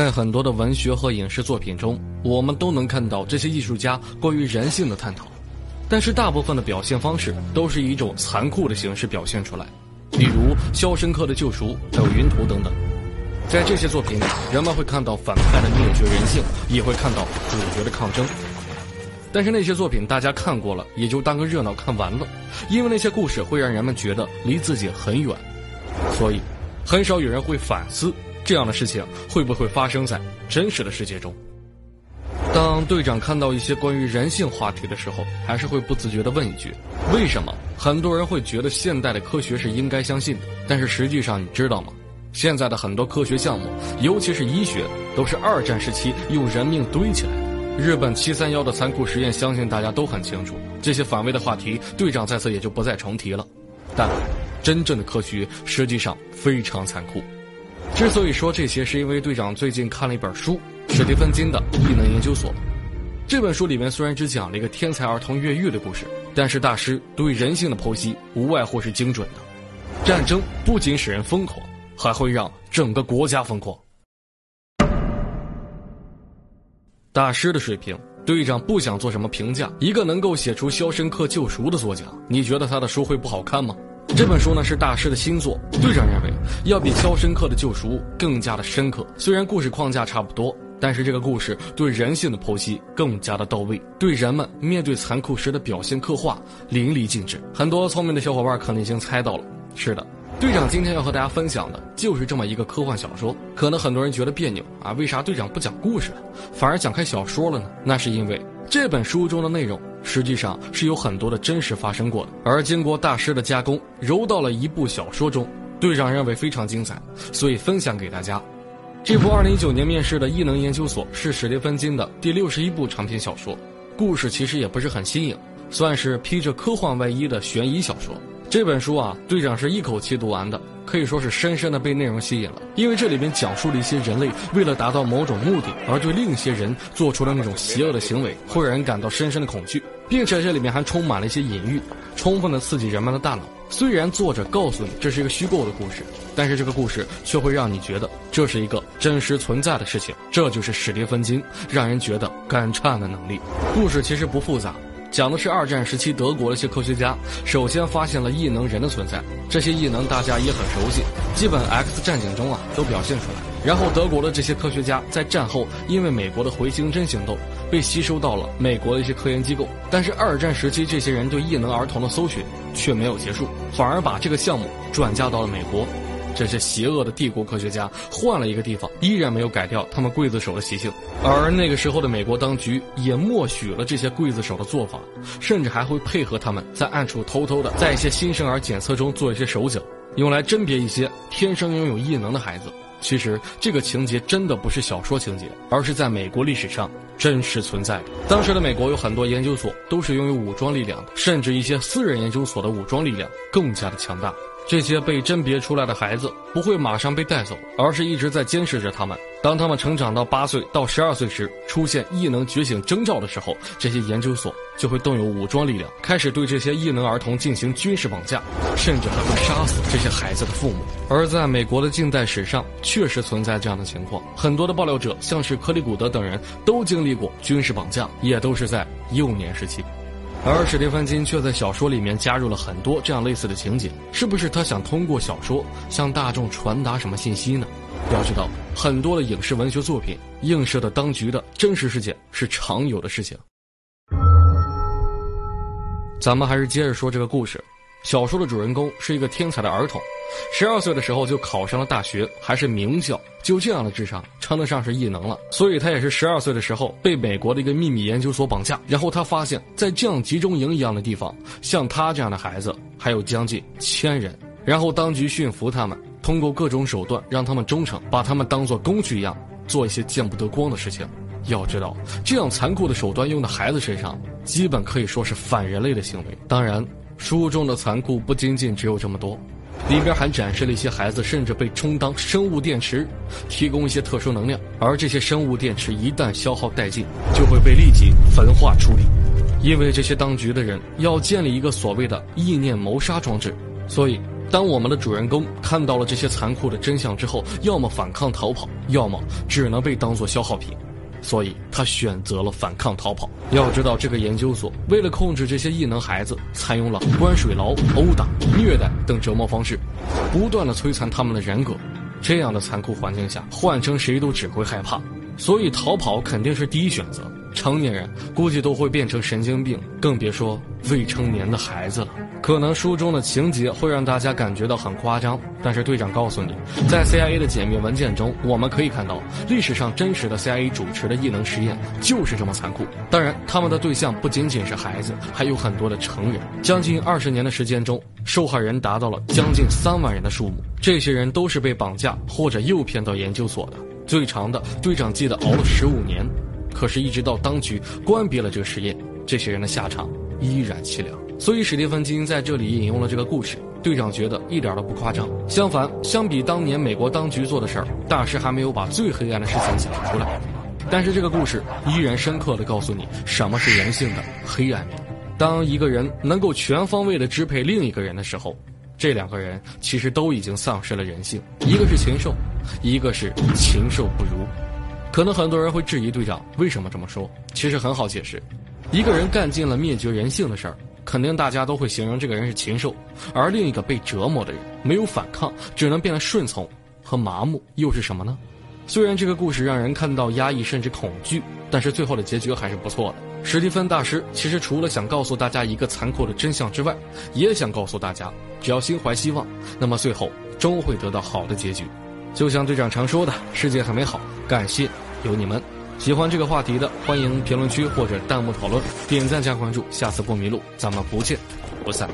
在很多的文学和影视作品中，我们都能看到这些艺术家关于人性的探讨，但是大部分的表现方式都是以一种残酷的形式表现出来，例如《肖申克的救赎》还有《云图》等等。在这些作品里，人们会看到反派的灭绝人性，也会看到主角的抗争。但是那些作品大家看过了，也就当个热闹看完了，因为那些故事会让人们觉得离自己很远，所以很少有人会反思。这样的事情会不会发生在真实的世界中？当队长看到一些关于人性话题的时候，还是会不自觉地问一句：为什么很多人会觉得现代的科学是应该相信的？但是实际上，你知道吗？现在的很多科学项目，尤其是医学，都是二战时期用人命堆起来的。日本七三幺的残酷实验，相信大家都很清楚。这些反胃的话题，队长在此也就不再重提了。但，真正的科学实际上非常残酷。之所以说这些，是因为队长最近看了一本书，史蒂芬金的《异能研究所》。这本书里面虽然只讲了一个天才儿童越狱的故事，但是大师对人性的剖析无外乎是精准的。战争不仅使人疯狂，还会让整个国家疯狂。大师的水平，队长不想做什么评价。一个能够写出《肖申克救赎》的作家，你觉得他的书会不好看吗？这本书呢是大师的新作，队长认为要比《肖申克的救赎》更加的深刻。虽然故事框架差不多，但是这个故事对人性的剖析更加的到位，对人们面对残酷时的表现刻画淋漓尽致。很多聪明的小伙伴可能已经猜到了，是的，队长今天要和大家分享的就是这么一个科幻小说。可能很多人觉得别扭啊，为啥队长不讲故事了，反而讲开小说了呢？那是因为这本书中的内容。实际上是有很多的真实发生过的，而经过大师的加工，揉到了一部小说中。队长认为非常精彩，所以分享给大家。这部二零一九年面试的《异能研究所》是史蒂芬金的第六十一部长篇小说，故事其实也不是很新颖，算是披着科幻外衣的悬疑小说。这本书啊，队长是一口气读完的，可以说是深深的被内容吸引了。因为这里面讲述了一些人类为了达到某种目的而对另一些人做出的那种邪恶的行为，会让人感到深深的恐惧，并且这里面还充满了一些隐喻，充分的刺激人们的大脑。虽然作者告诉你这是一个虚构的故事，但是这个故事却会让你觉得这是一个真实存在的事情。这就是史蒂芬金让人觉得感颤的能力。故事其实不复杂。讲的是二战时期德国的一些科学家首先发现了异能人的存在，这些异能大家也很熟悉，基本 X 战警中啊都表现出来。然后德国的这些科学家在战后因为美国的回形针行动被吸收到了美国的一些科研机构，但是二战时期这些人对异能儿童的搜寻却没有结束，反而把这个项目转嫁到了美国。这些邪恶的帝国科学家换了一个地方，依然没有改掉他们刽子手的习性。而那个时候的美国当局也默许了这些刽子手的做法，甚至还会配合他们在暗处偷偷的在一些新生儿检测中做一些手脚，用来甄别一些天生拥有异能的孩子。其实这个情节真的不是小说情节，而是在美国历史上真实存在的。当时的美国有很多研究所都是拥有武装力量的，甚至一些私人研究所的武装力量更加的强大。这些被甄别出来的孩子不会马上被带走，而是一直在监视着他们。当他们成长到八岁到十二岁时，出现异能觉醒征兆的时候，这些研究所就会动用武装力量，开始对这些异能儿童进行军事绑架，甚至还会杀死这些孩子的父母。而在美国的近代史上，确实存在这样的情况。很多的爆料者，像是克里古德等人，都经历过军事绑架，也都是在幼年时期。而史蒂芬金却在小说里面加入了很多这样类似的情节，是不是他想通过小说向大众传达什么信息呢？要知道，很多的影视文学作品映射的当局的真实事件是常有的事情。咱们还是接着说这个故事。小说的主人公是一个天才的儿童，十二岁的时候就考上了大学，还是名校。就这样的智商，称得上是异能了。所以他也是十二岁的时候被美国的一个秘密研究所绑架。然后他发现，在这样集中营一样的地方，像他这样的孩子还有将近千人。然后当局驯服他们，通过各种手段让他们忠诚，把他们当做工具一样做一些见不得光的事情。要知道，这样残酷的手段用在孩子身上，基本可以说是反人类的行为。当然。书中的残酷不仅仅只有这么多，里边还展示了一些孩子甚至被充当生物电池，提供一些特殊能量，而这些生物电池一旦消耗殆尽，就会被立即焚化处理。因为这些当局的人要建立一个所谓的意念谋杀装置，所以当我们的主人公看到了这些残酷的真相之后，要么反抗逃跑，要么只能被当作消耗品。所以他选择了反抗逃跑。要知道，这个研究所为了控制这些异能孩子，采用了关水牢、殴打、虐待等折磨方式，不断的摧残他们的人格。这样的残酷环境下，换成谁都只会害怕。所以逃跑肯定是第一选择。成年人估计都会变成神经病，更别说未成年的孩子了。可能书中的情节会让大家感觉到很夸张，但是队长告诉你，在 CIA 的解密文件中，我们可以看到历史上真实的 CIA 主持的异能实验就是这么残酷。当然，他们的对象不仅仅是孩子，还有很多的成人。将近二十年的时间中，受害人达到了将近三万人的数目。这些人都是被绑架或者诱骗到研究所的。最长的，队长记得熬了十五年。可是，一直到当局关闭了这个实验，这些人的下场依然凄凉。所以，史蒂芬金在这里引用了这个故事，队长觉得一点都不夸张。相反，相比当年美国当局做的事儿，大师还没有把最黑暗的事情讲出来。但是，这个故事依然深刻的告诉你什么是人性的黑暗面。当一个人能够全方位的支配另一个人的时候，这两个人其实都已经丧失了人性。一个是禽兽，一个是禽兽不如。可能很多人会质疑队长为什么这么说，其实很好解释，一个人干尽了灭绝人性的事儿，肯定大家都会形容这个人是禽兽，而另一个被折磨的人没有反抗，只能变得顺从和麻木，又是什么呢？虽然这个故事让人看到压抑甚至恐惧，但是最后的结局还是不错的。史蒂芬大师其实除了想告诉大家一个残酷的真相之外，也想告诉大家，只要心怀希望，那么最后终会得到好的结局。就像队长常说的，世界很美好，感谢有你们。喜欢这个话题的，欢迎评论区或者弹幕讨论，点赞加关注，下次不迷路，咱们不见不散。